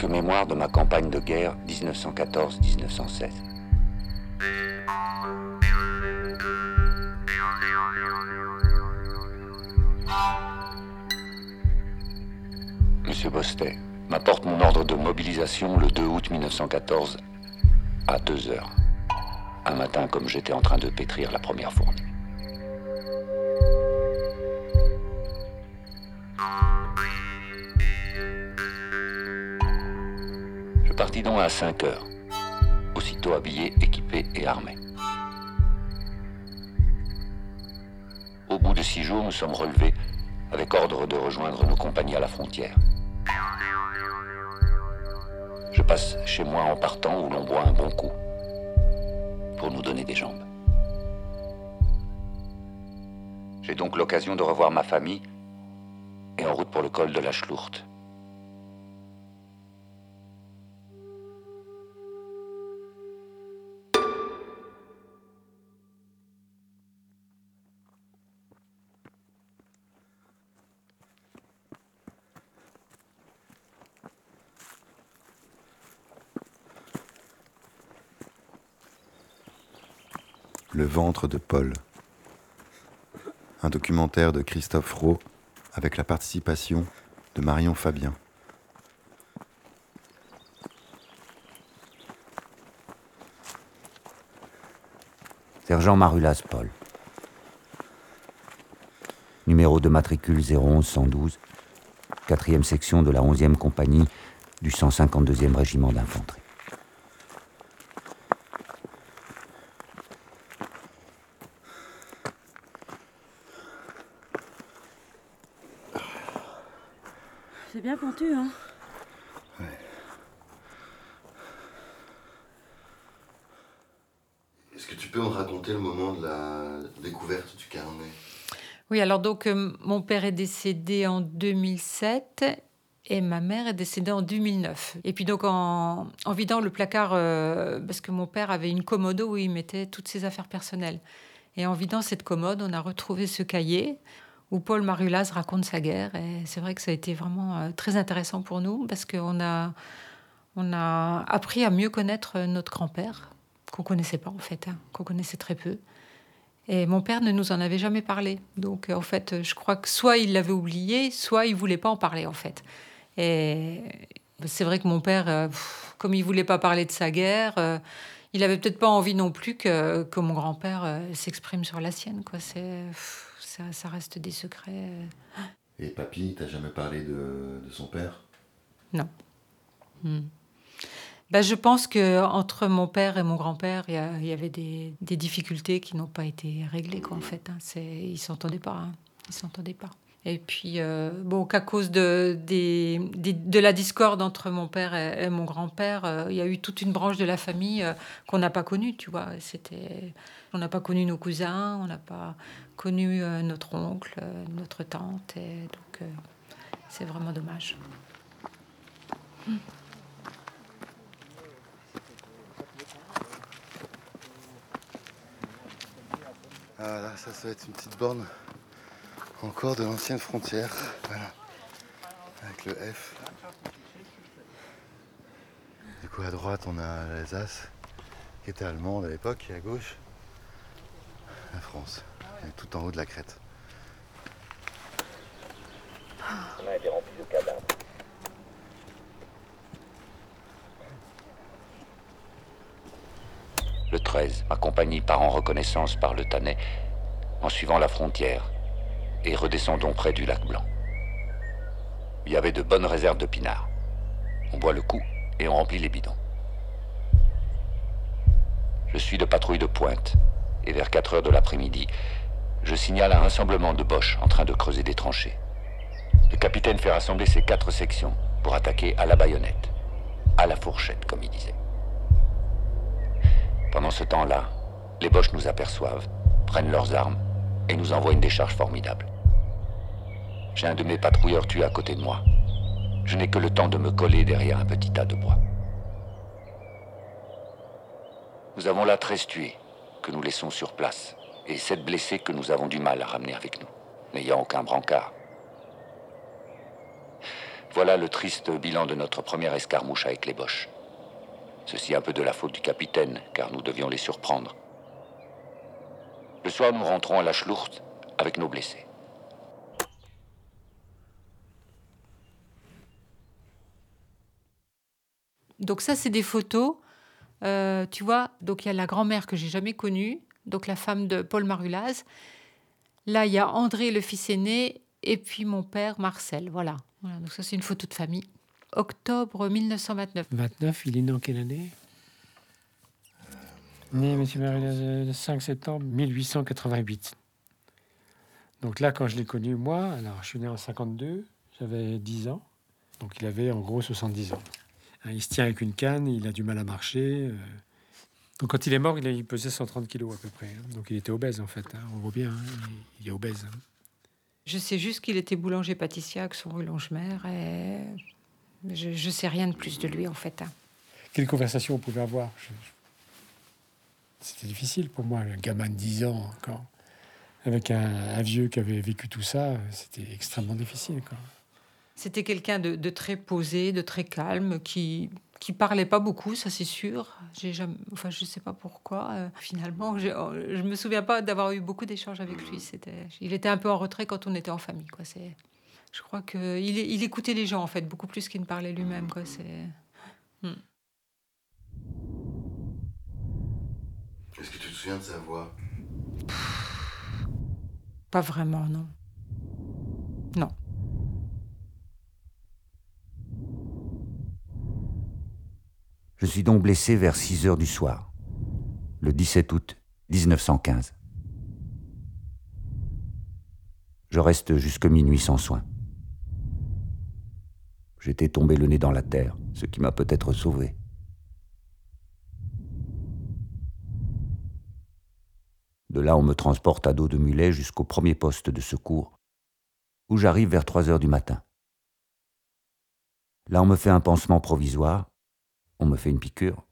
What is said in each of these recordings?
quelques mémoires de ma campagne de guerre 1914-1916. Monsieur Bostet m'apporte mon ordre de mobilisation le 2 août 1914 à 2 heures. Un matin comme j'étais en train de pétrir la première fournie. Je partis donc à 5 heures, aussitôt habillé, équipé et armé. Au bout de six jours, nous sommes relevés avec ordre de rejoindre nos compagnies à la frontière. Je passe chez moi en partant où l'on boit un bon coup pour nous donner des jambes. J'ai donc l'occasion de revoir ma famille et en route pour le col de la Schlourte. Le ventre de Paul. Un documentaire de Christophe Rowe avec la participation de Marion Fabien. Sergent Marulas Paul. Numéro de matricule 011 112, 4e section de la 11e compagnie du 152e régiment d'infanterie. C'est bien pentu, hein Est-ce que tu peux me raconter le moment de la découverte du carnet Oui, alors donc euh, mon père est décédé en 2007 et ma mère est décédée en 2009. Et puis donc en, en vidant le placard, euh, parce que mon père avait une commode où il mettait toutes ses affaires personnelles. Et en vidant cette commode, on a retrouvé ce cahier où Paul Marulas raconte sa guerre. Et c'est vrai que ça a été vraiment euh, très intéressant pour nous parce qu'on a, on a appris à mieux connaître notre grand-père, qu'on connaissait pas en fait, hein, qu'on connaissait très peu. Et mon père ne nous en avait jamais parlé. Donc en fait, je crois que soit il l'avait oublié, soit il voulait pas en parler en fait. Et c'est vrai que mon père, euh, comme il voulait pas parler de sa guerre, euh, il avait peut-être pas envie non plus que, que mon grand-père euh, s'exprime sur la sienne. Quoi. C'est, ça, ça reste des secrets. euh. Et papy, t'as jamais parlé de, de son père? Non. Hmm. Ben, je pense que entre mon père et mon grand-père, il y, avait des, difficultés qui n'ont pas été réglées, en fait. hein. Ils s'entendaient pas. hein. Ils s'entendaient pas. Et puis, euh, bon, qu'à cause de, la discorde entre mon père et, mon grand-père, euh, il y a eu toute une branche de la famille euh, qu'on n'a pas connue, tu vois. C'était, on n'a pas connu nos cousins, on n'a pas connu euh, notre oncle, notre tante, donc c'est vraiment dommage. Ah ça, va être une petite borne encore de l'ancienne frontière. Voilà. Avec le F. Du coup, à droite, on a l'Alsace, qui était allemande à l'époque, et à gauche, la France. Tout en haut de la crête. Le 13, ma compagnie part en reconnaissance par le Tanais en suivant la frontière et redescendons près du lac Blanc. Il y avait de bonnes réserves de pinards. On boit le coup et on remplit les bidons. Je suis de patrouille de pointe et vers 4 heures de l'après-midi, je signale un rassemblement de Boches en train de creuser des tranchées. Le capitaine fait rassembler ses quatre sections pour attaquer à la baïonnette, à la fourchette, comme il disait. Pendant ce temps-là, les Boches nous aperçoivent, prennent leurs armes et nous envoient une décharge formidable. J'ai un de mes patrouilleurs tué à côté de moi. Je n'ai que le temps de me coller derrière un petit tas de bois. Nous avons là 13 tués que nous laissons sur place et 7 blessés que nous avons du mal à ramener avec nous, n'ayant aucun brancard. Voilà le triste bilan de notre première escarmouche avec les Boches. Ceci un peu de la faute du capitaine, car nous devions les surprendre. Le soir, nous rentrons à la Schlucht avec nos blessés. Donc ça, c'est des photos. Euh, tu vois, donc il y a la grand-mère que j'ai jamais connue, donc la femme de Paul Marulaz. Là, il y a André, le fils aîné, et puis mon père, Marcel. Voilà. voilà donc ça, c'est une photo de famille. Octobre 1929. 29, il est né en quelle année? Né, M. Marulaz, le 5 septembre 1888. Donc là, quand je l'ai connu, moi, alors je suis né en 52, j'avais 10 ans. Donc il avait en gros 70 ans. Hein, il se tient avec une canne, il a du mal à marcher. euh. Donc quand il est mort, il, pesait 130 kilos à peu près. hein. Donc il était obèse en fait. hein. On voit bien, il, est obèse. Je sais juste qu'il était boulanger-pâtissier à son rue Longemer et je, je sais rien de plus de lui en fait. hein. Quelle conversation on pouvait avoir? Je- je- C'était difficile pour moi, un gamin de 10 ans encore. Avec un, un vieux qui avait vécu tout ça, c'était extrêmement difficile. Quoi. C'était quelqu'un de, de très posé, de très calme, qui qui parlait pas beaucoup, ça c'est sûr. J'ai jamais, enfin je sais pas pourquoi. euh, finalement, j'ai- euh, je me souviens pas d'avoir eu beaucoup d'échanges avec lui. C'était, il était un peu en retrait quand on était en famille, quoi. C'est, je crois que il, écoutait les gens en fait beaucoup plus qu'il ne parlait lui-même, quoi. C'est Est-ce que tu te souviens de sa voix? Pas vraiment, non. Non. Je suis donc blessé vers 6 heures du soir, le 17 août 1915. Je reste jusque minuit sans soins. J'étais tombé le nez dans la terre, ce qui m'a peut-être sauvé. De là, on me transporte à dos de mulet jusqu'au premier poste de secours, où j'arrive vers 3 heures du matin. Là, on me fait un pansement provisoire, on me fait une piqûre,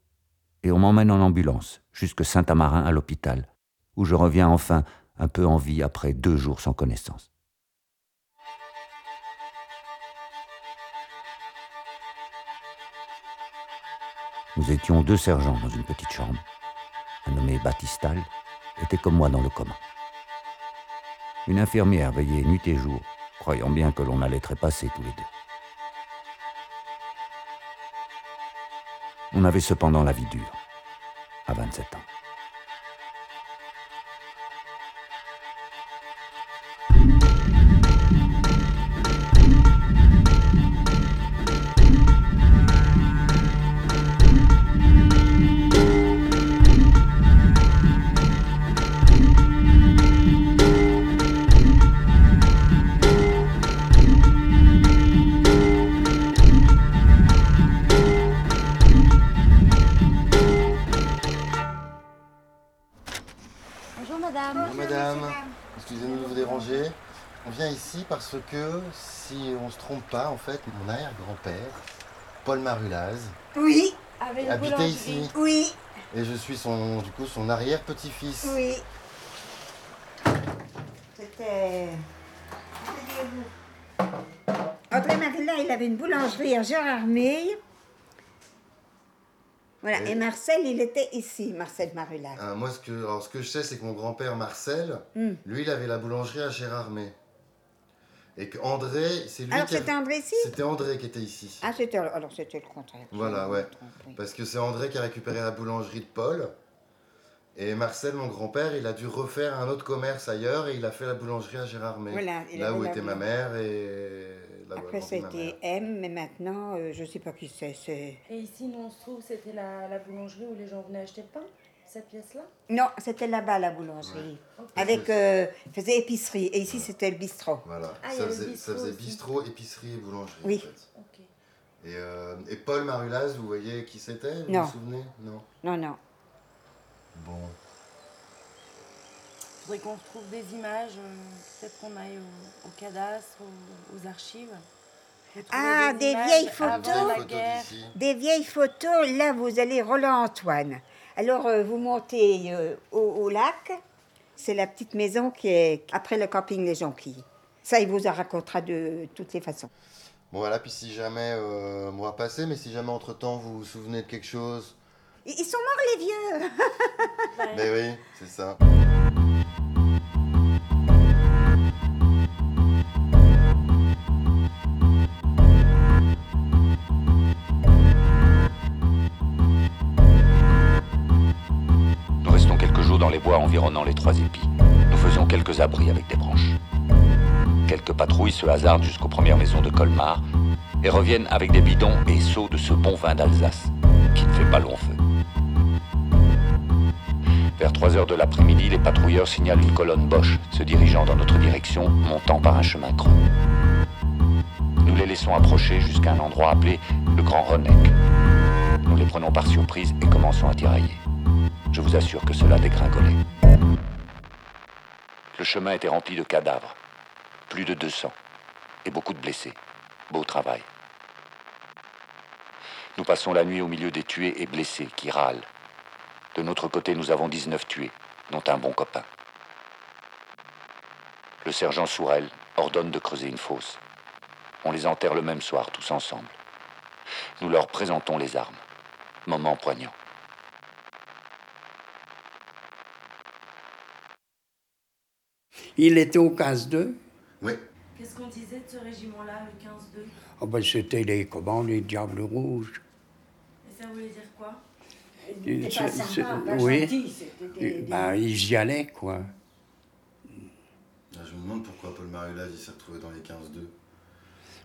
et on m'emmène en ambulance jusque Saint-Amarin à l'hôpital, où je reviens enfin un peu en vie après deux jours sans connaissance. Nous étions deux sergents dans une petite chambre. Un nommé Batistal était comme moi dans le coma. Une infirmière veillait nuit et jour, croyant bien que l'on allait trépasser tous les deux. On avait cependant la vie dure, à 27 ans. Que, si on se trompe pas, en fait, mon arrière-grand-père, Paul Marulaz, Oui. Avec une habitait boulangerie. ici. Oui, Et je suis son, du coup, son arrière-petit-fils. oui. C'était. André Marilla, il avait une boulangerie à Gérardmer. Voilà, Et- et Marcel, il était ici, Marcel Marula. Euh, moi, ce que, alors, ce que je sais, c'est que mon grand-père Marcel, Hmm. lui, il avait la boulangerie à Gérardmer. Et que André, c'est lui Alors qui. c'était André ici C'était André qui était ici. Ah, c'était alors c'était le contraire. Voilà, ouais. Parce que c'est André qui a récupéré la boulangerie de Paul. Et Marcel, mon grand-père, il a dû refaire un autre commerce ailleurs et il a fait la boulangerie à Gérardmer. Voilà, il là où était ma mère et là Après, a ma c'était mère. M, mais maintenant, euh, je sais pas qui c'est. Et ici, nous, on se trouve, c'était la, la boulangerie où les gens venaient acheter le pain, cette pièce-là? Non, c'était là-bas la boulangerie. Avec, euh, faisait épicerie. Et ici, c'était le bistrot. Voilà, Ah, ça, faisait, le ça bistrot faisait aussi. bistrot, épicerie et boulangerie. Oui. en fait. Ok. Et, euh, et Paul Marulaz, vous voyez qui c'était Vous Non. vous souvenez? Non. Non, non. Bon. Il faudrait qu'on retrouve des images, euh, peut-être qu'on aille au, au cadastre, aux, aux archives. Ah, des images vieilles photos Des. Des vieilles photos, là, vous allez Roland-Antoine. Alors, euh, vous montez euh, au, au lac. C'est la petite maison qui est après le camping Les Jonquilles. Ça, il vous en racontera de toutes les façons. Bon voilà, puis si jamais, euh, on va passer, mais si jamais entre-temps vous vous souvenez de quelque chose, Ils ils sont morts les vieux. mais oui, c'est ça. Environnant les trois épis. Nous faisons quelques abris avec des branches. Quelques patrouilles se hasardent jusqu'aux premières maisons de Colmar et reviennent avec des bidons et seaux de ce bon vin d'Alsace, qui ne fait pas long feu. Vers 3 heures de l'après-midi, les patrouilleurs signalent une colonne Bosch se dirigeant dans notre direction, montant par un chemin creux. Nous les laissons approcher jusqu'à un endroit appelé le Grand Renek. Nous les prenons par surprise et commençons à tirailler. Je vous assure que cela dégringolait. Le chemin était rempli de cadavres, plus de 200, et beaucoup de blessés. Beau travail. Nous passons la nuit au milieu des tués et blessés qui râlent. De notre côté, nous avons 19 tués, dont un bon copain. Le sergent Sourel ordonne de creuser une fosse. On les enterre le même soir, tous ensemble. Nous leur présentons les armes. Moment poignant. Il était au 15-2. Oui. Qu'est-ce qu'on disait de ce régiment-là, le 15-2 Ah ben, c'était les, comment, les Diables Rouges. Et ça voulait dire quoi? Pas sympa, pas oui. gentil, c'était des- des- Ben, ils y allaient, quoi. Là, je me demande pourquoi Paul Mariolaz il s'est retrouvé dans les 15-2.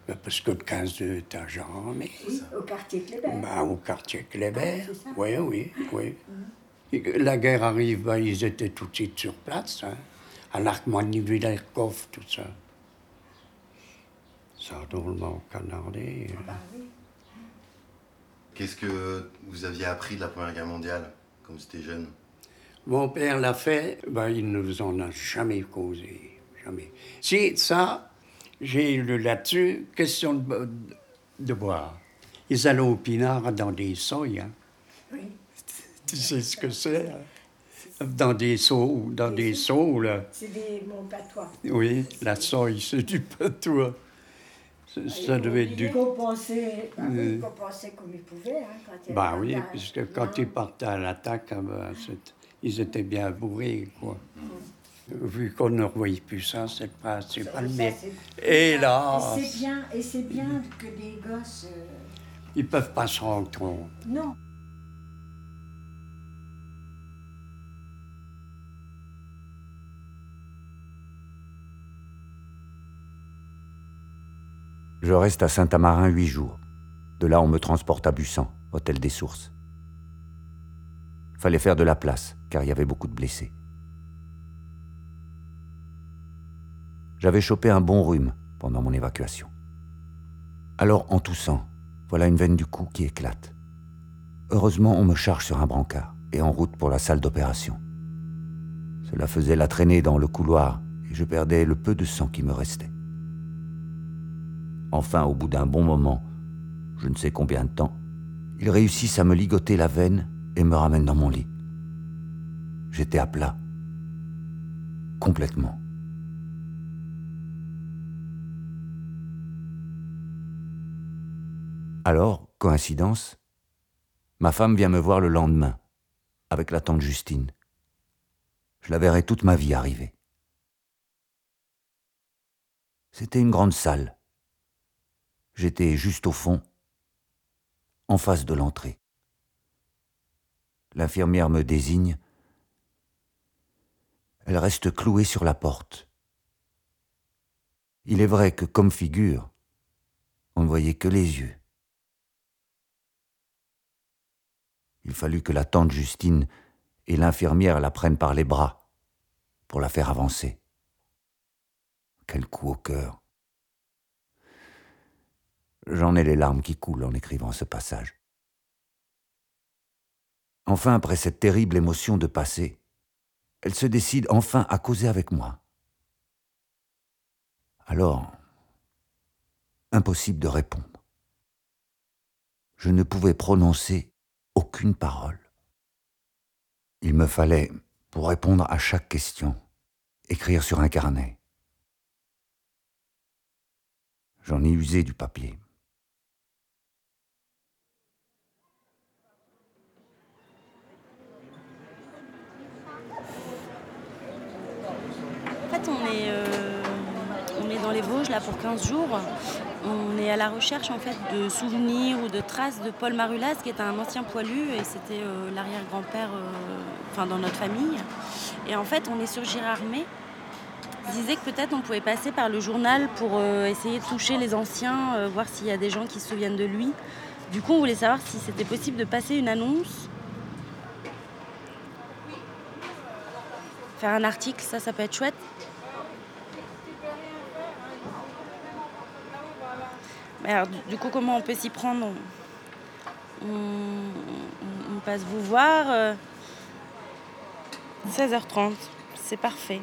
Ben, parce que le 15-2 était à Jean-Armé. Oui, au quartier Kléber. Ben, au quartier Kléber. Ah, oui, oui, oui. Que La guerre arrive, ben, ils étaient tout de suite sur place. Hein. À l'Arc-Mani-Villercoff, tout ça. Ça a drôlement canardé. hein. Qu'est-ce que vous aviez appris de la Première Guerre mondiale, comme c'était jeune? Mon père l'a fait, ben, il ne nous en a jamais causé. Jamais. Si, ça, j'ai lu là-dessus, question de, de boire. Ils allaient au pinard dans des soilles. Hein. Oui. Tu sais ce que c'est hein? Dans des seaux, dans des seaux, là. C'est des mon patois. Oui, la soie, c'est du patois. Ça, ça devait être du... Bah oui, Euh. il compensait comme il pouvait. Hein, quand Bah oui, pas parce que d'âge. quand ils partaient à l'attaque, ah c'est- ils étaient bien bourrés, quoi. Vu qu'on ne revoyait plus ça, c'est pas, c'est pas le Hélas Et c'est bien, et c'est bien que des gosses. euh, Ils peuvent pas se rendre compte. Non. Je reste à Saint-Amarin huit jours. De là, on me transporte à Bussan, hôtel des Sources. Fallait faire de la place, car il y avait beaucoup de blessés. J'avais chopé un bon rhume pendant mon évacuation. Alors, en toussant, voilà une veine du cou qui éclate. Heureusement, on me charge sur un brancard et en route pour la salle d'opération. Cela faisait la traînée dans le couloir et je perdais le peu de sang qui me restait. Enfin, au bout d'un bon moment, je ne sais combien de temps, ils réussissent à me ligoter la veine et me ramènent dans mon lit. J'étais à plat. Complètement. Alors, coïncidence, ma femme vient me voir le lendemain, avec la tante Justine. Je la verrai toute ma vie arriver. C'était une grande salle. J'étais juste au fond, en face de l'entrée. L'infirmière me désigne. Elle reste clouée sur la porte. Il est vrai que, comme figure, on ne voyait que les yeux. Il fallut que la tante Justine et l'infirmière la prennent par les bras pour la faire avancer. Quel coup au cœur. J'en ai les larmes qui coulent en écrivant ce passage. Enfin, après cette terrible émotion de passé, elle se décide enfin à causer avec moi. Alors, impossible de répondre. Je ne pouvais prononcer aucune parole. Il me fallait, pour répondre à chaque question, écrire sur un carnet. J'en ai usé du papier. En fait, on est, euh, on est dans les Vosges pour 15 jours. On est à la recherche en fait de souvenirs ou de traces de Paul Marulas, qui est un ancien poilu et c'était euh, l'arrière-grand-père, euh, dans notre famille. Et en fait, on est sur Girardmer. Il disait que peut-être on pouvait passer par le journal pour euh, essayer de toucher les anciens, voir s'il y a des gens qui se souviennent de lui. Du coup, on voulait savoir si c'était possible de passer une annonce, faire un article, ça, ça peut être chouette. Alors, du, coup, comment on peut s'y prendre on, passe vous voir. euh, 16h30, c'est parfait.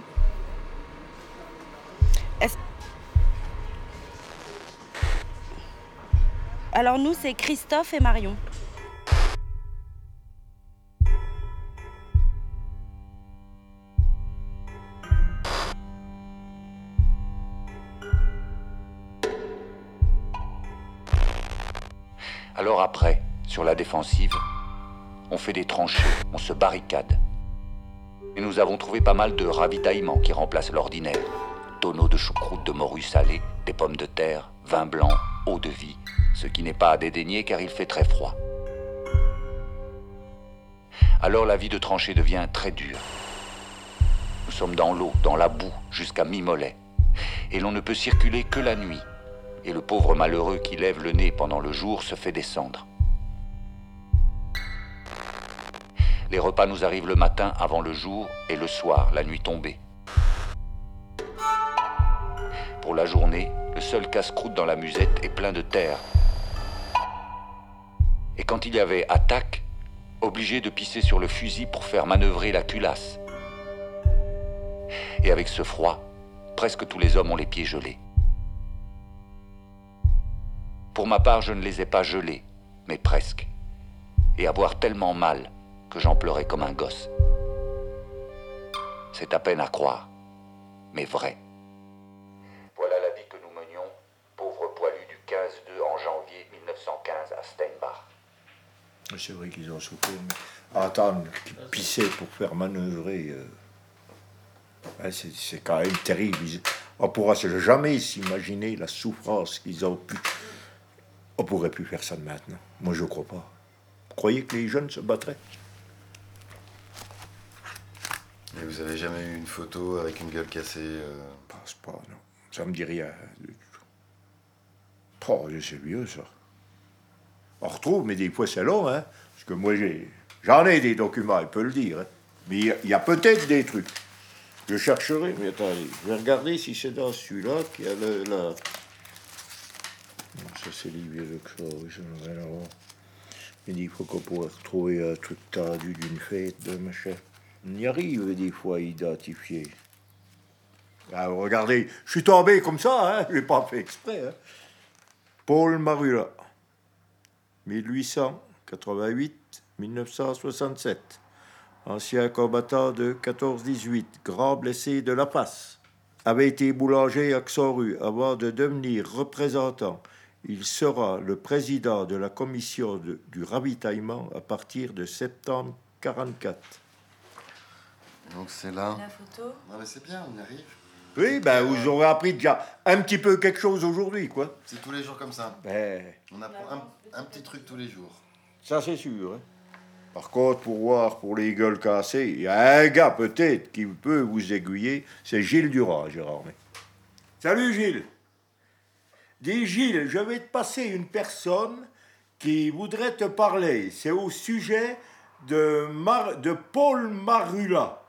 Alors nous, c'est Christophe et Marion. On fait des tranchées, on se barricade. Et nous avons trouvé pas mal de ravitaillements qui remplacent l'ordinaire. Tonneaux de choucroute de morue salée, des pommes de terre, vin blanc, eau de vie, ce qui n'est pas à dédaigner car il fait très froid. Alors la vie de tranchée devient très dure. Nous sommes dans l'eau, dans la boue, jusqu'à mi-mollet. Et l'on ne peut circuler que la nuit. Et le pauvre malheureux qui lève le nez pendant le jour se fait descendre. Les repas nous arrivent le matin avant le jour et le soir, la nuit tombée. Pour la journée, le seul casse-croûte dans la musette est plein de terre. Et quand il y avait attaque, obligé de pisser sur le fusil pour faire manœuvrer la culasse. Et avec ce froid, presque tous les hommes ont les pieds gelés. Pour ma part, je ne les ai pas gelés, mais presque. Et avoir tellement mal que j'en pleurais comme un gosse. C'est à peine à croire, mais vrai. Voilà la vie que nous menions, pauvres poilus du 15-2 en janvier 1915 à Steinbach. C'est vrai qu'ils ont souffert, mais attendre qu'ils pissaient pour faire manœuvrer, euh, ouais, c'est c'est quand même terrible. On pourra se jamais s'imaginer la souffrance qu'ils ont pu. On pourrait plus faire ça de maintenant. Moi, je crois pas. Vous croyez que les jeunes se battraient? Et vous avez jamais eu une photo avec une gueule cassée euh, Pense pas, non. Ça me dit rien. du tout. Oh, c'est vieux, ça. On retrouve, mais des fois, c'est long, hein. Parce que moi, j'ai, j'en ai des documents, il peut le dire. hein. Mais il y a- il peut-être des trucs. Je chercherai, mais attendez, je vais regarder si c'est dans celui-là qu'il y a le, ça, c'est Leclerc, oui, ça, on va l'avoir. Mais des fois qu'on pourrait retrouver un truc tendu d'une fête, de machin. On y arrive, des fois, à identifier. Ah, regardez, je suis tombé comme ça, hein, je l'ai pas fait exprès. hein. Paul Marula, 1888-1967. Ancien combattant de 14-18, grand blessé de la face. Avait été boulanger à Xoru avant de devenir représentant. Il sera le président de la commission du ravitaillement à partir de septembre 44. Donc c'est là. La photo Ah, mais c'est bien, on y arrive. Oui, ben vous aurez appris déjà un petit peu quelque chose aujourd'hui, quoi. C'est tous les jours comme ça. Ben, On apprend un, un petit truc tous les jours. ça c'est sûr. hein. Par contre, pour voir pour les gueules cassées, il y a un gars peut-être qui peut vous aiguiller, c'est Gilles Durand, Gérard. Mais. Salut Gilles. Dis Gilles, je vais te passer une personne qui voudrait te parler. C'est au sujet de, Mar- de Paul Marula.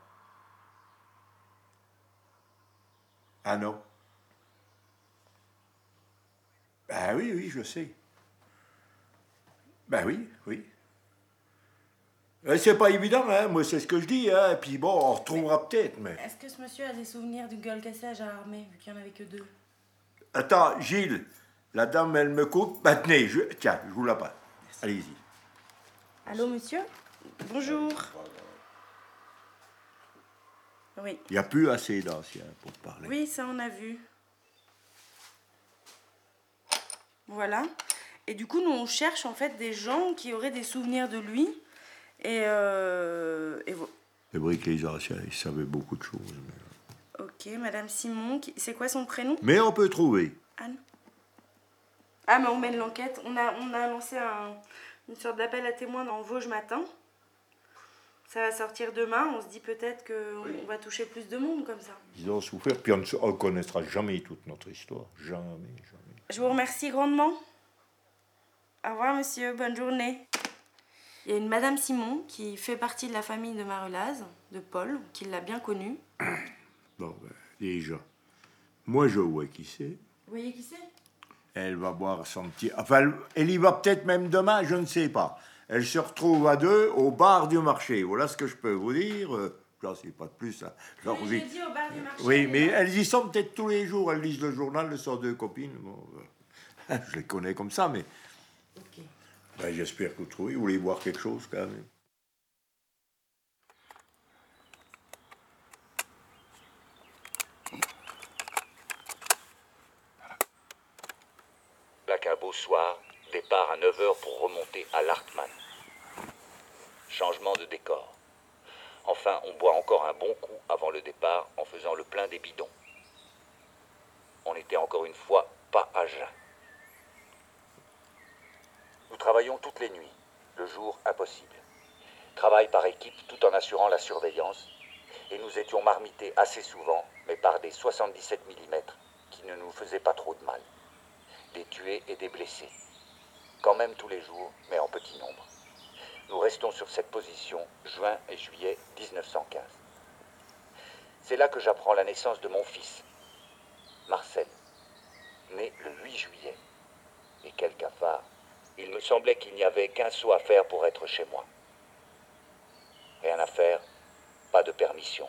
Ah non. Ben oui, oui, je sais. Ben oui, oui. Euh, C'est pas évident, hein? Moi, c'est ce que je dis, hein? Puis bon, on retrouvera peut-être, mais. Est-ce que ce monsieur a des souvenirs d'une gueule cassée à Gérardmer, vu qu'il n'y en avait que deux? Attends, Gilles, la dame, elle me coupe. Ben tenez, je... tiens, je vous la passe. Allez-y. Allô, monsieur? Bonjour. Oui. Il n'y a plus assez d'anciens pour parler. Oui, ça on a vu. Voilà. Et du coup, nous, on cherche en fait des gens qui auraient des souvenirs de lui. Et, euh, et vo- Les briques et les anciens, ils savaient beaucoup de choses. Ok, Madame Simon, qui- c'est quoi son prénom? Mais on peut trouver. Anne Ah, mais on mène l'enquête. On a, on a lancé un- une sorte d'appel à témoins dans Vosges matin. Ça va sortir demain. On se dit peut-être qu'on va toucher plus de monde comme ça. Ils ont souffert, puis on ne connaîtra jamais toute notre histoire. Jamais, jamais. Je vous remercie grandement. Au revoir, monsieur. Bonne journée. Il y a une Madame Simon qui fait partie de la famille de Marulaz, de Paul, qui l'a bien connue. Bon, ben, déjà. Moi, je vois qui c'est. Vous voyez qui c'est? Elle va boire son petit. Enfin, elle y va peut-être même demain, je ne sais pas. Elle se retrouve à deux au bar du marché. Voilà ce que je peux vous dire. Euh, J'en sais pas de plus. hein. Leur Oui, vie. j'ai dit au bar du marché. Oui, mais elles y sont peut-être tous les jours. Elles lisent le journal, elles sont deux copines. Bon, euh, je les connais comme ça, mais. Ben, J'espère que vous trouvez. Vous voulez boire quelque chose quand même. Un beau soir, départ à 9h pour remonter à l'Artman. Changement de décor. Enfin, on boit encore un bon coup avant le départ en faisant le plein des bidons. On n'était encore une fois pas à jeun. Nous travaillons toutes les nuits, le jour impossible. Travail par équipe tout en assurant la surveillance, et nous étions marmités assez souvent, mais par des 77 mm qui ne nous faisaient pas trop de mal des tués et des blessés. Quand même tous les jours, mais en petit nombre. Nous restons sur cette position juin et juillet 1915. C'est là que j'apprends la naissance de mon fils, Marcel, né le 8 juillet. Et quel cafard. Il me semblait qu'il n'y avait qu'un saut à faire pour être chez moi. Rien à faire, pas de permission.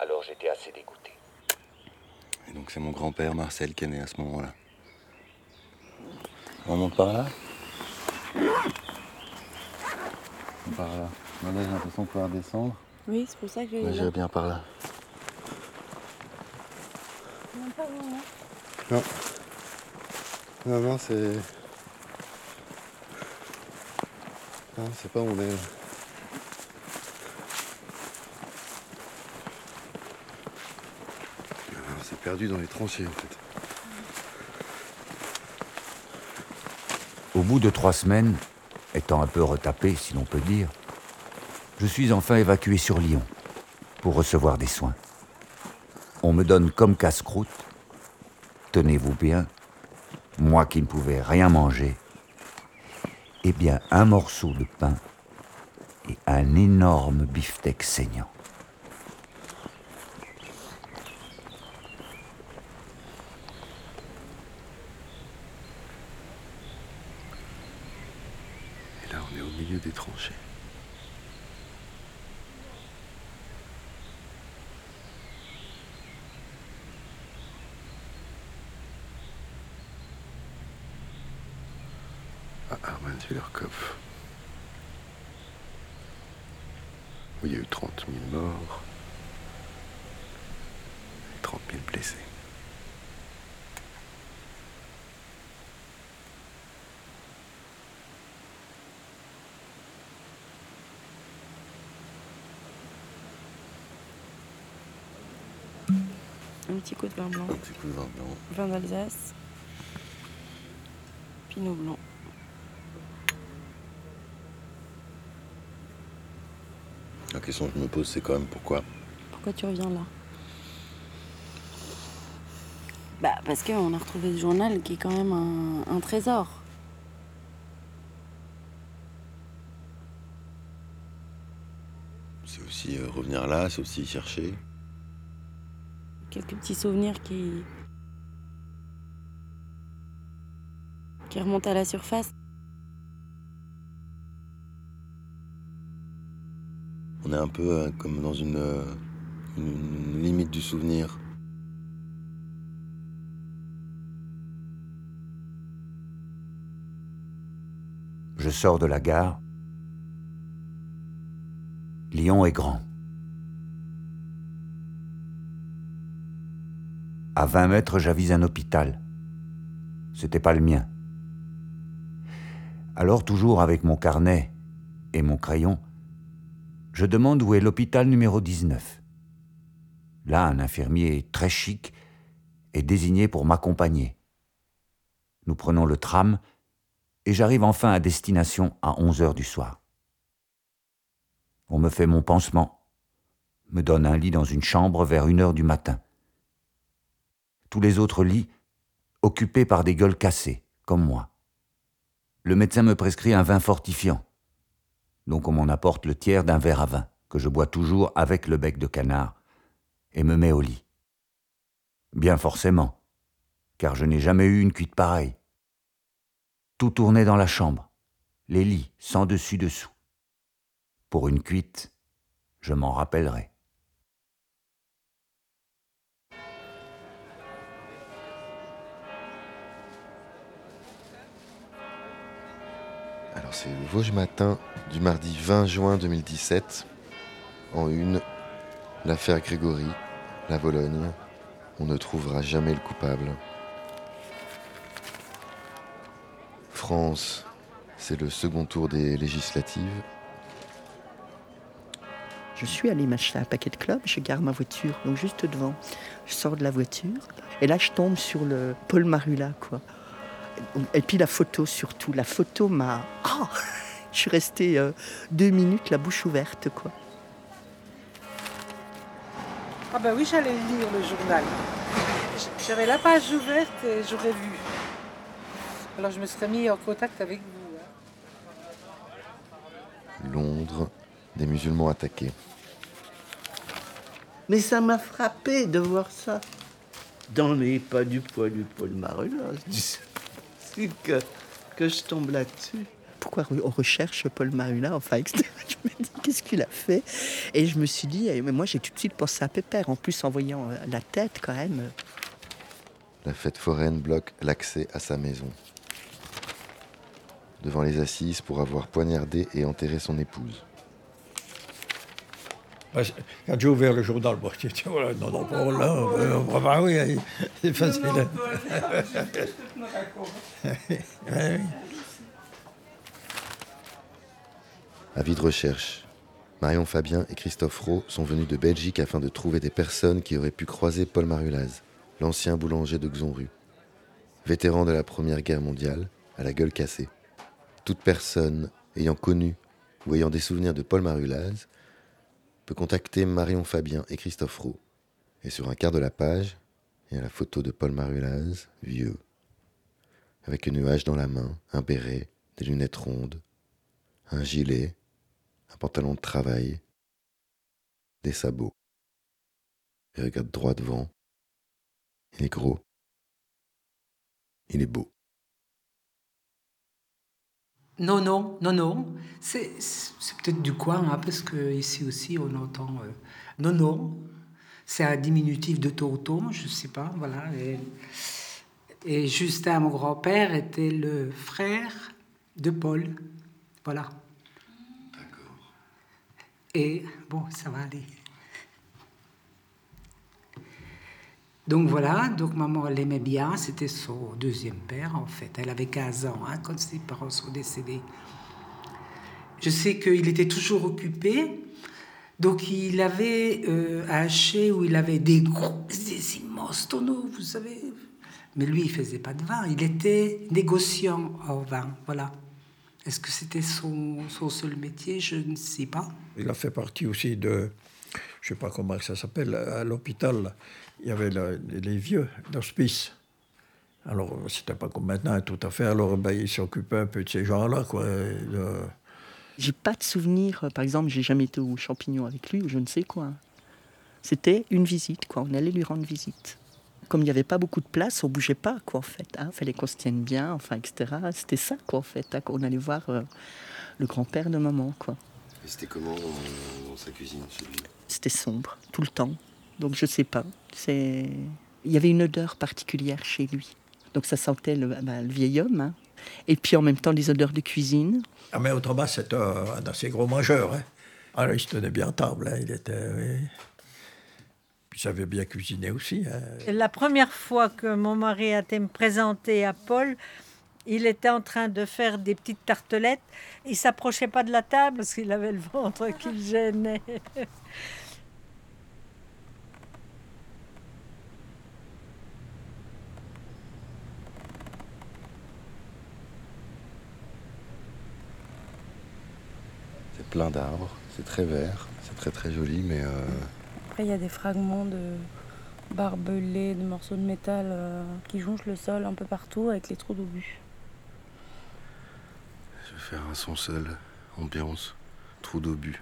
Alors j'étais assez dégoûté. Et donc c'est mon grand-père Marcel qui est né à ce moment-là. On monte par là Par là. Moi, là, j'ai l'impression de pouvoir descendre. Oui, c'est pour ça que Moi, j'irais bien par là. Non. Non, non, c'est. Non, c'est pas où on est. là. Ah, C'est perdu dans les tranchées en fait. Bout de trois semaines, étant un peu retapé, si l'on peut dire, je suis enfin évacué sur Lyon pour recevoir des soins. On me donne comme casse-croûte, tenez-vous bien, moi qui ne pouvais rien manger, eh bien un morceau de pain et un énorme beefsteak saignant. Et là, on est au milieu des tranchées. À Armenswillerkopf. Où il y a eu 30 000 morts et 30 000 blessés. Un petit coup de vin blanc. Un petit coup de vin blanc. Vin d'Alsace. Pinot blanc. La question que je me pose, c'est quand même pourquoi Pourquoi tu reviens là? Bah parce qu'on a retrouvé ce journal qui est quand même un, un trésor. C'est aussi euh, revenir là, c'est aussi chercher. Quelques petits souvenirs qui. qui remontent à la surface. On est un peu euh, comme dans une, euh, une limite du souvenir. Je sors de la gare. Lyon est grand. À 20 mètres, j'avise un hôpital. C'était pas le mien. Alors, toujours avec mon carnet et mon crayon, je demande où est l'hôpital numéro 19. Là, un infirmier très chic est désigné pour m'accompagner. Nous prenons le tram et j'arrive enfin à destination à 11 heures du soir. On me fait mon pansement, me donne un lit dans une chambre vers une heure du matin. Tous les autres lits occupés par des gueules cassées, comme moi. Le médecin me prescrit un vin fortifiant. Donc on m'en apporte le tiers d'un verre à vin, que je bois toujours avec le bec de canard, et me met au lit. Bien forcément, car je n'ai jamais eu une cuite pareille. Tout tournait dans la chambre, les lits sans dessus-dessous. Pour une cuite, je m'en rappellerai. Alors c'est le Vosges Matin du mardi 20 juin 2017. En une, l'affaire Grégory, la Vologne. On ne trouvera jamais le coupable. France, c'est le second tour des législatives. Je suis allée m'acheter un paquet de clubs, je gare ma voiture, donc juste devant. Je sors de la voiture, et là je tombe sur le Paul Marula, quoi. Et puis la photo surtout. La photo m'a. Ah Je suis restée euh, deux minutes la bouche ouverte, quoi. Ah ben oui, j'allais lire le journal. J'avais la page ouverte et j'aurais vu. Alors je me serais mis en contact avec vous. hein. Londres, des musulmans attaqués. Mais ça m'a frappé de voir ça. Dans les pas du poids du Paul Marula. C'est que, que je tombe là-dessus. Pourquoi on recherche Paul Marula Enfin, etc. je me dis, qu'est-ce qu'il a fait? Et je me suis dit, eh, mais moi j'ai tout de suite pensé à Pépère. En plus, en voyant euh, la tête, quand même. La fête foraine bloque l'accès à sa maison. Devant les assises pour avoir poignardé et enterré son épouse. Quand j'ai ouvert le journal, moi, j'ai dit, voilà, non, non, là, bah oui, c'est facile. Avis de recherche. Marion Fabien et Christophe Rowe sont venus de Belgique afin de trouver des personnes qui auraient pu croiser Paul Marulaz, l'ancien boulanger de Xonru. Vétéran de la Première Guerre mondiale, à la gueule cassée. Toute personne ayant connu ou ayant des souvenirs de Paul Marulaz peut contacter Marion Fabien et Christophe Rowe. Et sur un quart de la page, il y a la photo de Paul Marulaz, vieux, avec une hache dans la main, un béret, des lunettes rondes, un gilet, un pantalon de travail, des sabots. Il regarde droit devant. Il est gros. Il est beau. Non, non, non, non. C'est c'est peut-être du coin, hein, parce que ici aussi on entend euh, non, non. C'est un diminutif de Toto, je sais pas, voilà. Et, et Justin, mon grand-père, était le frère de Paul, voilà. D'accord. Et bon, ça va aller. Donc voilà, donc maman elle aimait bien, c'était son deuxième père en fait. Elle avait 15 ans hein, quand ses parents sont décédés. Je sais qu'il était toujours occupé, donc il avait euh, un chai où il avait des gros, des immenses tonneaux, vous savez. Mais lui, il faisait pas de vin, il était négociant en vin, voilà. Est-ce que c'était son, son seul métier? Je ne sais pas. Il a fait partie aussi de, je sais pas comment ça s'appelle, à l'hôpital, il y avait le- les vieux d'hospice. Alors, c'était pas comme maintenant, tout à fait. Alors, ben, il s'occupait un peu de ces gens-là, quoi. de- J'ai pas de souvenir, euh, par exemple, j'ai jamais été au champignon avec lui ou je ne sais quoi. C'était une visite, quoi. On allait lui rendre visite. Comme il n'y avait pas beaucoup de place, on bougeait pas, quoi, en fait. Il fallait qu'on se tienne bien, enfin, etc. C'était ça, quoi, en fait. hein, qu'on allait voir euh, le grand-père de maman, quoi. Et c'était comment euh, dans sa cuisine, celui C'était sombre, tout le temps. Donc, je sais pas. C'est... Il y avait une odeur particulière chez lui. Donc, ça sentait le, ben, le vieil homme. hein. Et puis, en même temps, des odeurs de cuisine. Ah, mais autrement, c'était un, un assez gros mangeur. Hein. Alors, il se tenait bien à table, hein, il était... oui. Il savait bien cuisiner aussi. hein. La première fois que mon mari a été me présenter à Paul, il était en train de faire des petites tartelettes. Il s'approchait pas de la table parce qu'il avait le ventre qui le gênait. Plein d'arbres, c'est très vert, c'est très très joli, mais euh, Après, il y a des fragments de barbelés, de morceaux de métal euh, qui jonchent le sol un peu partout avec les trous d'obus. je vais faire un son seul, ambiance, trou d'obus.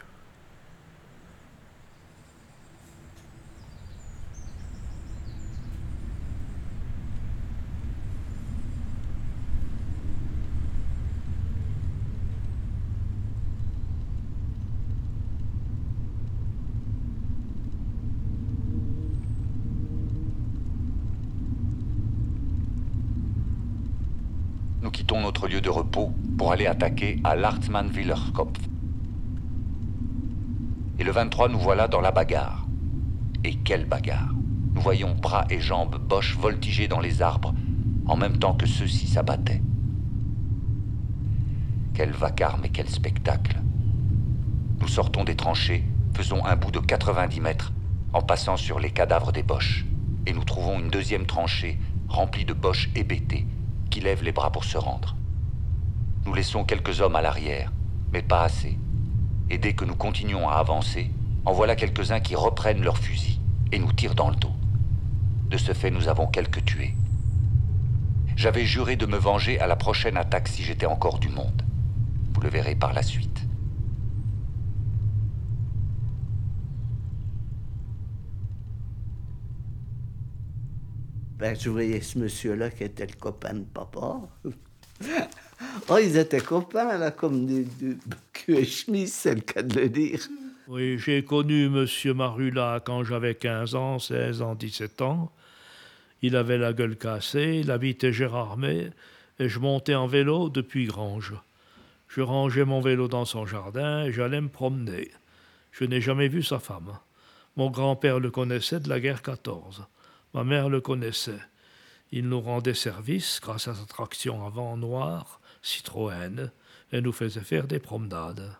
Notre lieu de repos pour aller attaquer à Lartmann-Willerkopf. Et le 23, nous voilà dans la bagarre. Et quelle bagarre Nous voyons bras et jambes Bosch voltiger dans les arbres en même temps que ceux-ci s'abattaient. Quel vacarme et quel spectacle Nous sortons des tranchées, faisons un bout de 90 mètres en passant sur les cadavres des Boches. Et nous trouvons une deuxième tranchée remplie de Boches hébétés lèvent les bras pour se rendre. Nous laissons quelques hommes à l'arrière, mais pas assez. Et dès que nous continuons à avancer, en voilà quelques-uns qui reprennent leurs fusils et nous tirent dans le dos. De ce fait, nous avons quelques tués. J'avais juré de me venger à la prochaine attaque si j'étais encore du monde. Vous le verrez par la suite. Ben, je voyais ce monsieur-là qui était le copain de papa. oh, ils étaient copains, là, comme du, du cul et chemise, c'est le cas de le dire. Oui, j'ai connu Monsieur Marula quand j'avais 15 ans, 16 ans, 17 ans. Il avait la gueule cassée, il habitait Gérardmer, et je montais en vélo depuis Grange. Je rangeais mon vélo dans son jardin et j'allais me promener. Je n'ai jamais vu sa femme. Mon grand-père le connaissait de la guerre 14. Ma mère le connaissait. Il nous rendait service grâce à sa traction avant noire, Citroën, et nous faisait faire des promenades.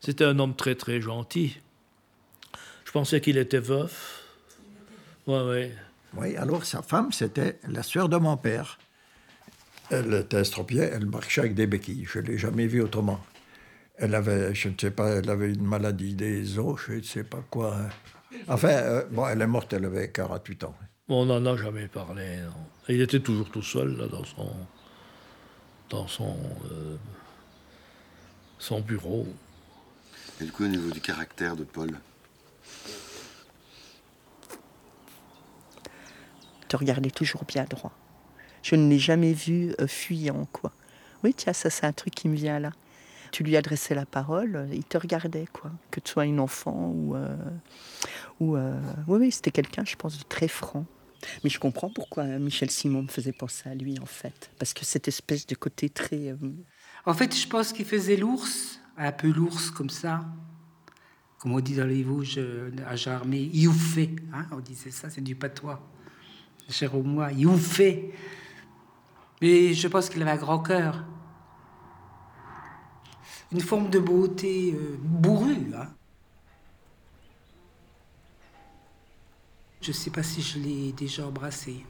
C'était un homme très très gentil. Je pensais qu'il était veuf. Ouais, ouais. Oui, alors sa femme, c'était la sœur de mon père. Elle était estropiée, elle marchait avec des béquilles. Je ne l'ai jamais vue autrement. Elle avait, je ne sais pas, elle avait une maladie des os, je ne sais pas quoi. Enfin, euh, bon, elle est morte, elle avait 48 ans. On n'en a jamais parlé. non. Il était toujours tout seul là, dans son, dans son, euh, son bureau. Et du coup, au niveau du caractère de Paul, te regardait toujours bien droit. Je ne l'ai jamais vu euh, fuyant, quoi. Oui, tiens, ça, c'est un truc qui me vient là. Tu lui adressais la parole, euh, il te regardait, quoi. Que tu sois une enfant ou. euh, ou euh, Oui, oui, c'était quelqu'un, je pense, de très franc. Mais je comprends pourquoi Michel Simon me faisait penser à lui, en fait. Parce que cette espèce de côté très. En fait, je pense qu'il faisait l'ours, un peu l'ours comme ça. Comme on dit dans les Vosges, à Jarmé, youffé. Hein, on disait ça, c'est du patois. Au moi, youffé. Mais je pense qu'il avait un grand cœur. Une forme de beauté euh, bourrue. Hein. Je ne sais pas si je l'ai déjà embrassé.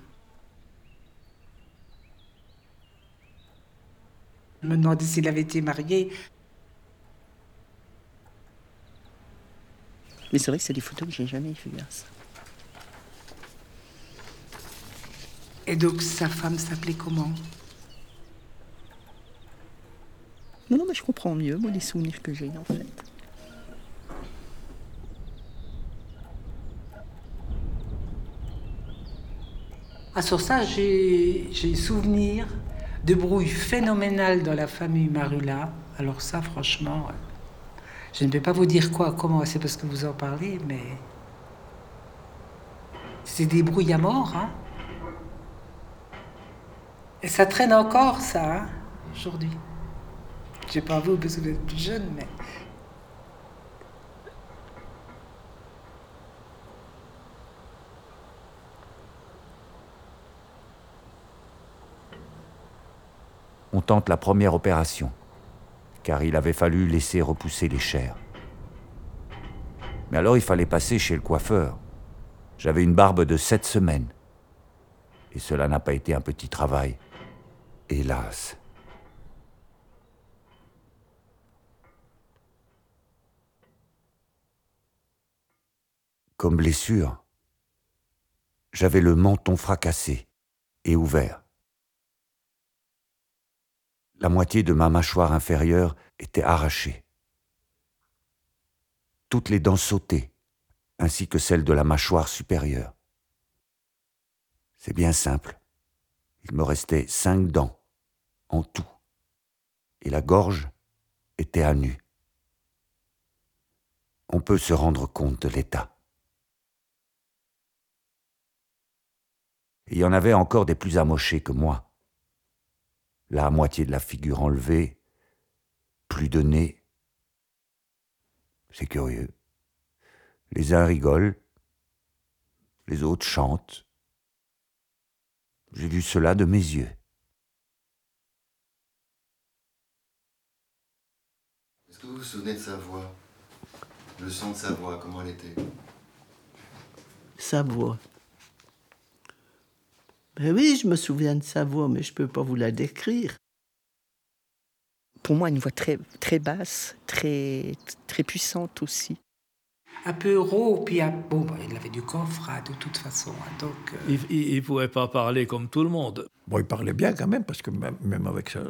Je me demandais s'il avait été marié. Mais c'est vrai que c'est des photos que j'ai jamais vues. hein, ça. Et donc sa femme s'appelait comment? Non, mais je comprends mieux, moi, les souvenirs que j'ai, en fait. Ah, sur ça, j'ai souvenir de bruit phénoménal dans la famille Marula. Alors ça, franchement, euh, je ne vais pas vous dire quoi, comment, c'est parce que vous en parlez, mais c'est des bruits à mort, hein. Et ça traîne encore, ça, hein, aujourd'hui. Je ne vais pas vous que vous êtes plus jeune, mais. On tente la première opération, car il avait fallu laisser repousser les chairs. Mais alors il fallait passer chez le coiffeur. J'avais une barbe de sept semaines. Et cela n'a pas été un petit travail. Hélas. Comme blessure, j'avais le menton fracassé et ouvert. La moitié de ma mâchoire inférieure était arrachée. Toutes les dents sautées, ainsi que celles de la mâchoire supérieure. C'est bien simple. Il me restait cinq dents, en tout, et la gorge était à nu. On peut se rendre compte de l'état. Il y en avait encore des plus amochés que moi la moitié de la figure enlevée, plus de nez. C'est curieux. Les uns rigolent, les autres chantent. J'ai vu cela de mes yeux. Est-ce que vous vous souvenez de sa voix? Le son de sa voix, comment elle était? Sa voix. Ben oui, je me souviens de sa voix, mais je ne peux pas vous la décrire. Pour moi, une voix très, très basse, très, très puissante aussi. Un peu rauque, puis bon, bah, il avait du coffre hein, de toute façon. Hein, donc, euh. Il ne pouvait pas parler comme tout le monde. Bon, il parlait bien quand même, parce que même, même avec ça.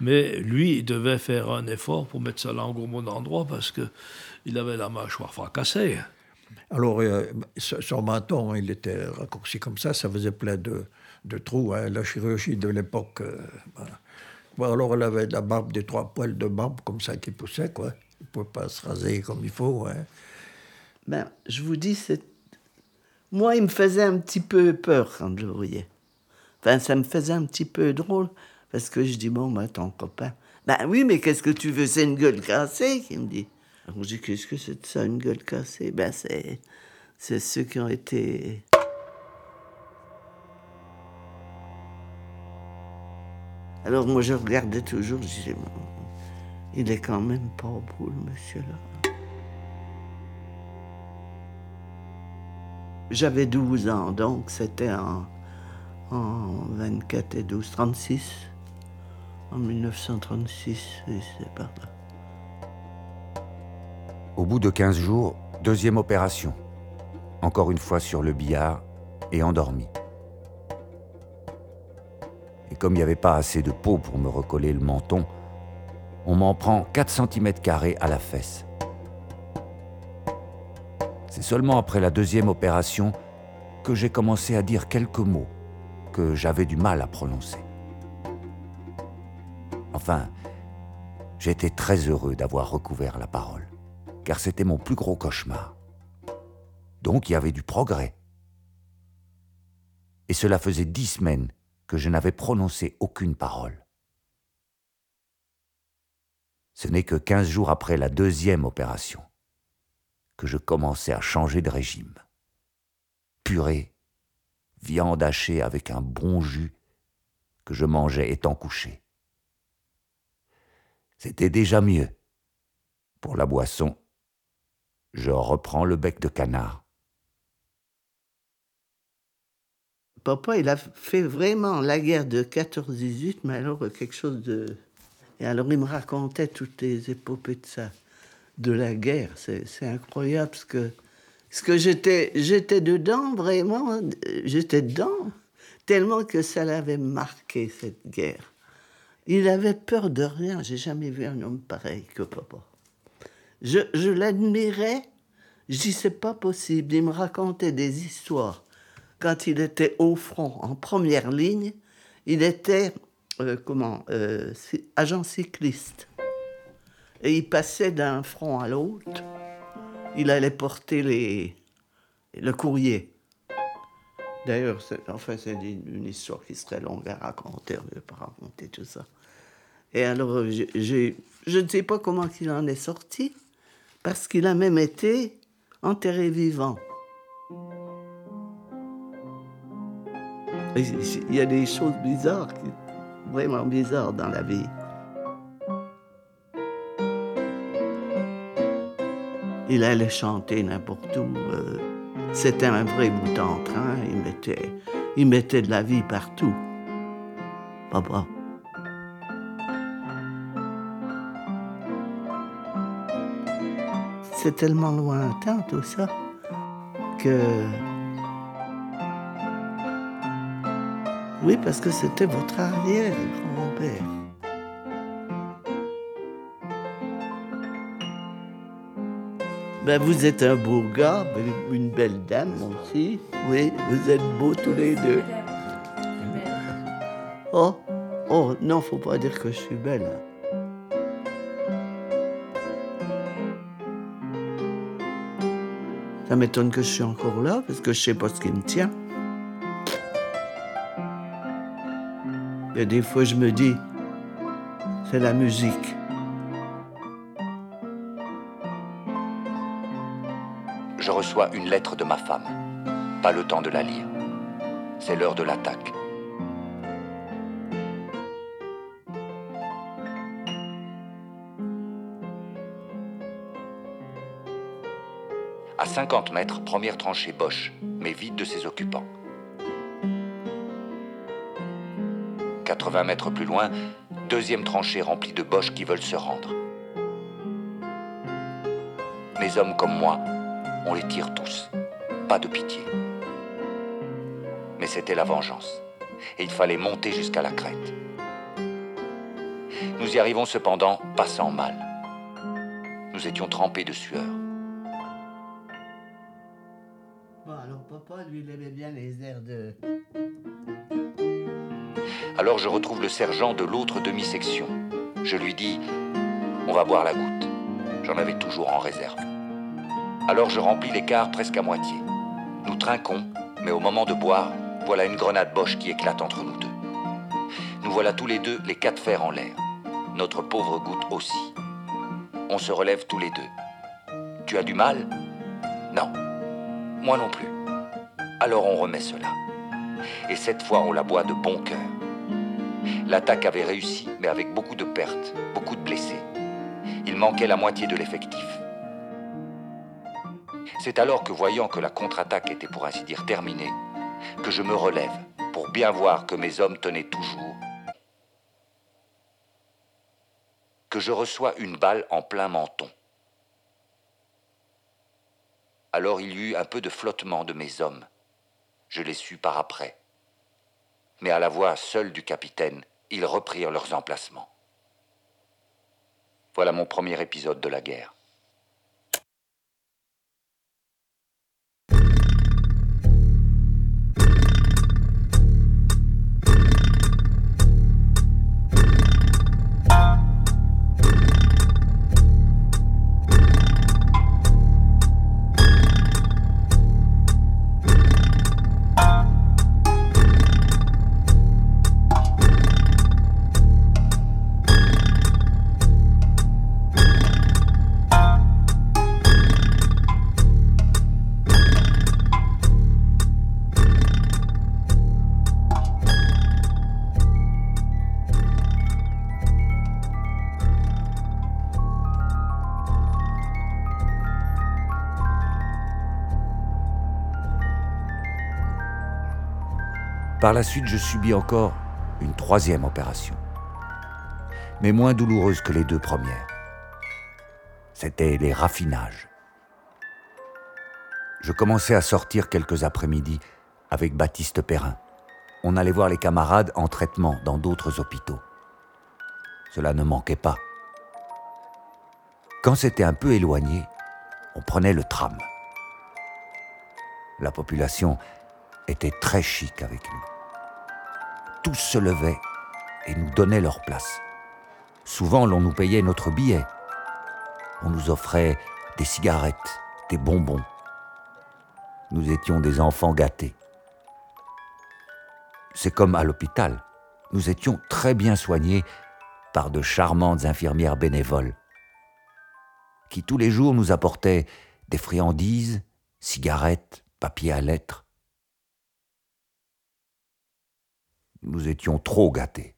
Mais lui, il devait faire un effort pour mettre sa langue au bon endroit parce qu'il avait la mâchoire fracassée. Alors, euh, son menton, il était raccourci comme ça, ça faisait plein de, de trous. Hein. La chirurgie de l'époque. Euh, alors, elle avait la barbe, des trois poils de barbe comme ça qui poussaient, quoi. Il ne pouvait pas se raser comme il faut. Hein. Ben, je vous dis. Moi, il me faisait un petit peu peur quand je le voyais. Enfin, ça me faisait un petit peu drôle, parce que je dis, bon, ben, ton copain. Ben oui, mais qu'est-ce que tu veux, c'est une gueule cassée, il me dit. Je dis, qu'est-ce que c'est de ça, une gueule cassée? Ben, c'est, c'est ceux qui ont été. Alors moi, je regardais toujours, je disais, il est quand même pas beau, le monsieur-là. J'avais 12 ans, donc c'était en, en 24 et 12, 36. En 1936, c'est par là. Au bout de 15 jours, deuxième opération. Encore une fois sur le billard et endormi. Et comme il n'y avait pas assez de peau pour me recoller le menton, on m'en prend 4 cm à la fesse. C'est seulement après la deuxième opération que j'ai commencé à dire quelques mots que j'avais du mal à prononcer. Enfin, j'étais très heureux d'avoir recouvert la parole car c'était mon plus gros cauchemar. Donc il y avait du progrès. Et cela faisait dix semaines que je n'avais prononcé aucune parole. Ce n'est que quinze jours après la deuxième opération que je commençais à changer de régime. Purée, viande hachée avec un bon jus que je mangeais étant couché. C'était déjà mieux. Pour la boisson, je reprends le bec de canard. Papa, il a fait vraiment la guerre de 14-18, mais alors quelque chose de... Et alors il me racontait toutes les épopées de ça, de la guerre. C'est incroyable ce que, ce que j'étais, j'étais dedans, vraiment, j'étais dedans, tellement que ça l'avait marqué, cette guerre. Il avait peur de rien, j'ai jamais vu un homme pareil que papa. Je, l'admirais. Je dis, c'est pas possible. Il me racontait des histoires. Quand il était au front, en première ligne, il était, euh, comment, euh, agent cycliste. Et il passait d'un front à l'autre. Il allait porter les, le courrier. D'ailleurs, enfin, c'est une, histoire qui serait longue à raconter. Je ne vais pas raconter tout ça. Et alors, je ne sais pas comment il en est sorti parce qu'il a même été enterré vivant. Il y a des choses bizarres vraiment bizarre dans la vie. Il allait chanter n'importe où. euh, C'était un vrai bout en train. Il mettait, il mettait de la vie partout. Papa. C'est tellement lointain tout ça que... Oui, parce que c'était votre arrière-grand-père. Ben, vous êtes un beau gars, ben, une belle dame aussi. Oui, vous êtes beaux tous les deux. Oh, oh, non, faut pas dire que je suis belle. Ça m'étonne que je suis encore là, parce que je sais pas ce qui me tient. Et des fois, je me dis, c'est la musique. Je reçois une lettre de ma femme. Pas le temps de la lire. C'est l'heure de l'attaque. 50 mètres, première tranchée Bosch, mais vide de ses occupants. 80 mètres plus loin, deuxième tranchée remplie de Boches qui veulent se rendre. Les hommes comme moi, on les tire tous. Pas de pitié. Mais c'était la vengeance. Et il fallait monter jusqu'à la crête. Nous y arrivons cependant pas sans mal. Nous étions trempés de sueur. Alors je retrouve le sergent de l'autre demi-section. Je lui dis On va boire la goutte. J'en avais toujours en réserve. Alors je remplis l'écart presque à moitié. Nous trinquons, mais au moment de boire, voilà une grenade Boche qui éclate entre nous deux. Nous voilà tous les deux les quatre fers en l'air. Notre pauvre goutte aussi. On se relève tous les deux. Tu as du mal? Non. Moi non plus. Alors on remet cela. Et cette fois on la boit de bon cœur. L'attaque avait réussi, mais avec beaucoup de pertes, beaucoup de blessés. Il manquait la moitié de l'effectif. C'est alors que, voyant que la contre-attaque était pour ainsi dire terminée, que je me relève pour bien voir que mes hommes tenaient toujours, que je reçois une balle en plein menton. Alors il y eut un peu de flottement de mes hommes. Je les sus par après. Mais à la voix seule du capitaine, ils reprirent leurs emplacements. Voilà mon premier épisode de la guerre. Par la suite, je subis encore une troisième opération, mais moins douloureuse que les deux premières. C'était les raffinages. Je commençais à sortir quelques après-midi avec Baptiste Perrin. On allait voir les camarades en traitement dans d'autres hôpitaux. Cela ne manquait pas. Quand c'était un peu éloigné, on prenait le tram. La population était très chic avec nous. Tous se levaient et nous donnaient leur place. Souvent, l'on nous payait notre billet. On nous offrait des cigarettes, des bonbons. Nous étions des enfants gâtés. C'est comme à l'hôpital. Nous étions très bien soignés par de charmantes infirmières bénévoles qui tous les jours nous apportaient des friandises, cigarettes, papier à lettres. nous étions trop gâtés.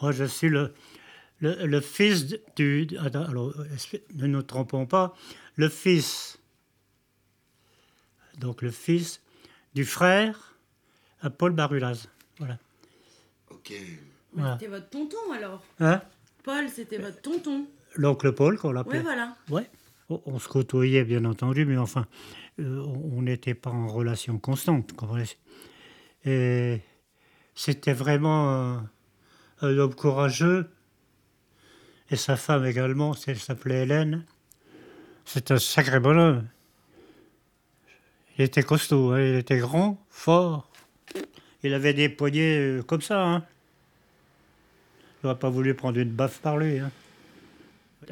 Moi, je suis le, le, fils du... Alors, ne nous trompons pas, le fils. Donc le fils du frère Paul Barulaz. Voilà. Ok. C'était votre tonton alors hein? Paul, c'était votre tonton. L'oncle Paul qu'on l'appelle. Oui, voilà. Ouais. On, se côtoyait, bien entendu, mais enfin, euh, on n'était pas en relation constante. Et c'était vraiment un, homme courageux. Et sa femme également, elle s'appelait Hélène. C'est un sacré bonhomme. Il était costaud, hein, il était grand, fort. Il avait des poignets euh, comme ça. Hein. J'aurais pas voulu prendre une baffe par lui. Hein.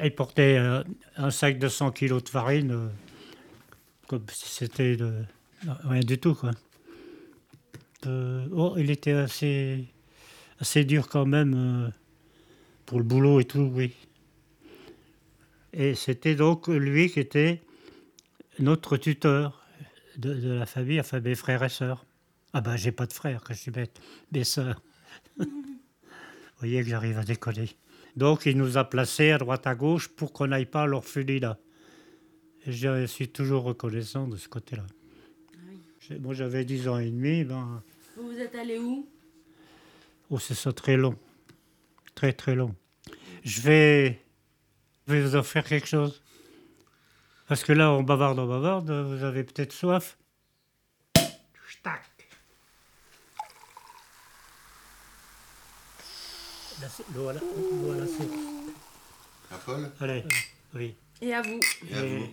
Il portait euh, un sac de 100 kilos de farine, euh, comme si c'était rien du tout. Quoi. Euh, oh, il était assez, assez dur quand même pour le boulot et tout, oui. Et c'était donc lui qui était notre tuteur de, la famille, enfin mes frères et sœurs. Ah ben j'ai pas de frères, que je suis bête, mes sœurs. Vous voyez que j'arrive à déconner. Donc il nous a placés à droite à gauche pour qu'on n'aille pas à l'orphelinat. Et je suis toujours reconnaissant de ce côté-là. J'ai- Moi j'avais 10 ans et demi, ben, Vous vous êtes allé où? oh, c'est ça très long. Très très long. Je vais, je vais vous offrir quelque chose. Parce que là, on bavarde, on bavarde, vous avez peut-être soif. Tac. Là, c'est- L'eau à la, l'eau à la source. À Paul Allez, oui. Et à vous. Et à vous.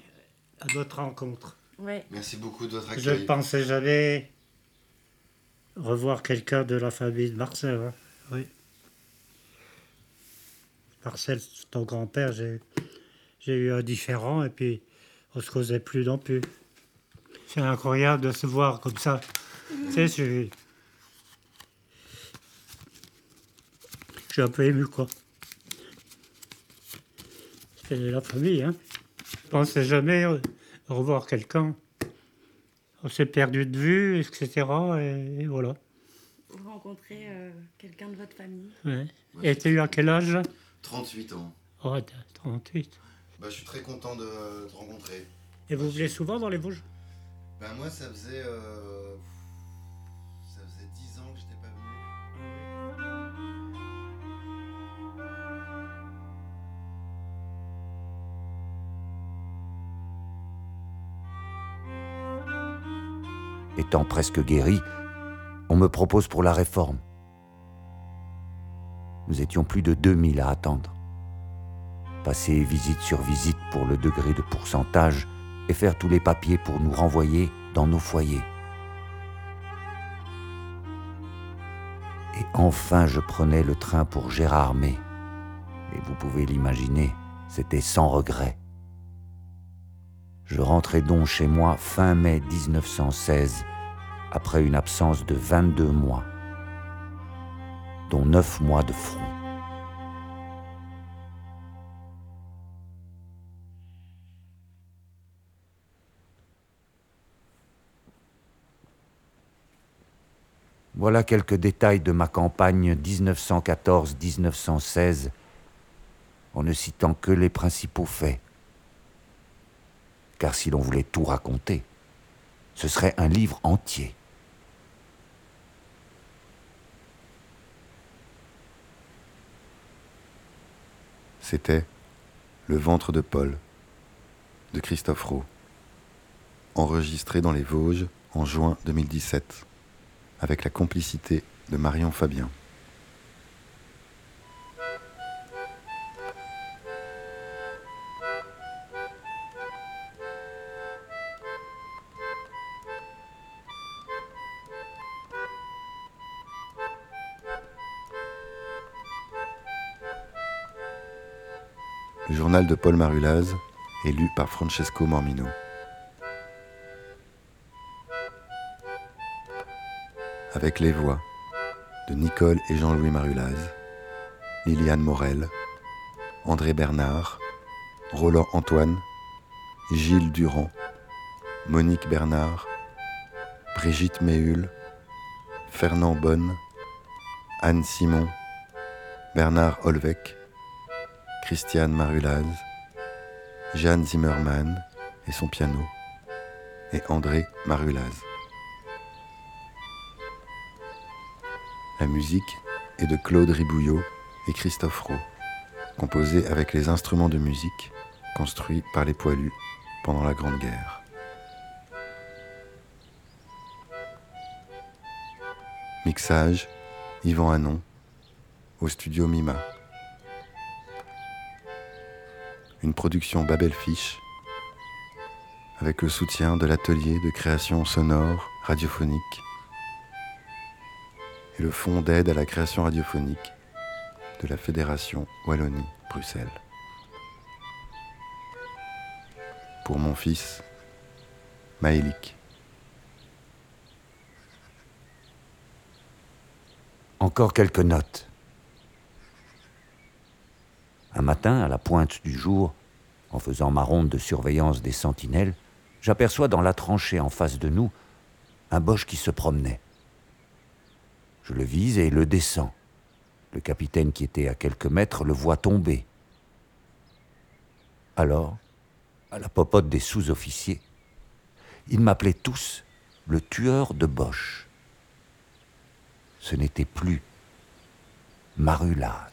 à notre rencontre. Ouais. Merci beaucoup de votre Je accueil. ne pensais jamais revoir quelqu'un de la famille de Marcel. hein. Oui. Marcel, ton grand-père, j'ai, j'ai eu un différent et puis on se causait plus non plus. C'est incroyable de se voir comme ça. Tu sais, je, suis un peu ému, quoi. C'est la famille, hein. Je pensais jamais euh, revoir quelqu'un. On s'est perdu de vue, etc. Et, et voilà. Vous rencontrez euh, quelqu'un de votre famille? Ouais. Et tu eu à quel âge? 38 ans. Oh, t'as 38. Bah, je suis très content de te rencontrer. Et vous venez souvent dans les Vosges? Ben moi, ça faisait... euh, Étant presque guéri, on me propose pour la réforme. Nous étions plus de 2000 à attendre. Passer visite sur visite pour le degré de pourcentage et faire tous les papiers pour nous renvoyer dans nos foyers. Et enfin, je prenais le train pour Gérardmer. Et vous pouvez l'imaginer, c'était sans regret. Je rentrais donc chez moi fin mai 1916, après une absence de 22 mois, dont 9 mois de front. Voilà quelques détails de ma campagne 1914-1916, en ne citant que les principaux faits. Car si l'on voulait tout raconter, ce serait un livre entier. C'était Le ventre de Paul de Christophe Rowe, enregistré dans les Vosges en juin 2017, avec la complicité de Marion Fabien. De Paul Marulaz est lu par Francesco Mormino. Avec les voix de Nicole et Jean-Louis Marulaz, Liliane Morel, André Bernard, Roland Antoine, Gilles Durand, Monique Bernard, Brigitte Méhul, Fernand Bonne, Anne Simon, Bernard Holweck, Christiane Marulaz, Jeanne Zimmermann et son piano, et André Marulaz. La musique est de Claude Ribouillot et Christophe Rowe, composée avec les instruments de musique construits par les poilus pendant la Grande Guerre. Mixage, Yvan Hanon, au studio Mima. Une production Babel Fish avec le soutien de l'atelier de création sonore radiophonique et le fonds d'aide à la création radiophonique de la Fédération Wallonie-Bruxelles. Pour mon fils, Maëlik. Encore quelques notes. Un matin, à la pointe du jour, en faisant ma ronde de surveillance des sentinelles, j'aperçois dans la tranchée en face de nous un boche qui se promenait. Je le vise et le descends. Le capitaine qui était à quelques mètres le voit tomber. Alors, à la popote des sous-officiers, ils m'appelaient tous le tueur de Bosch. Ce n'était plus Marulaz.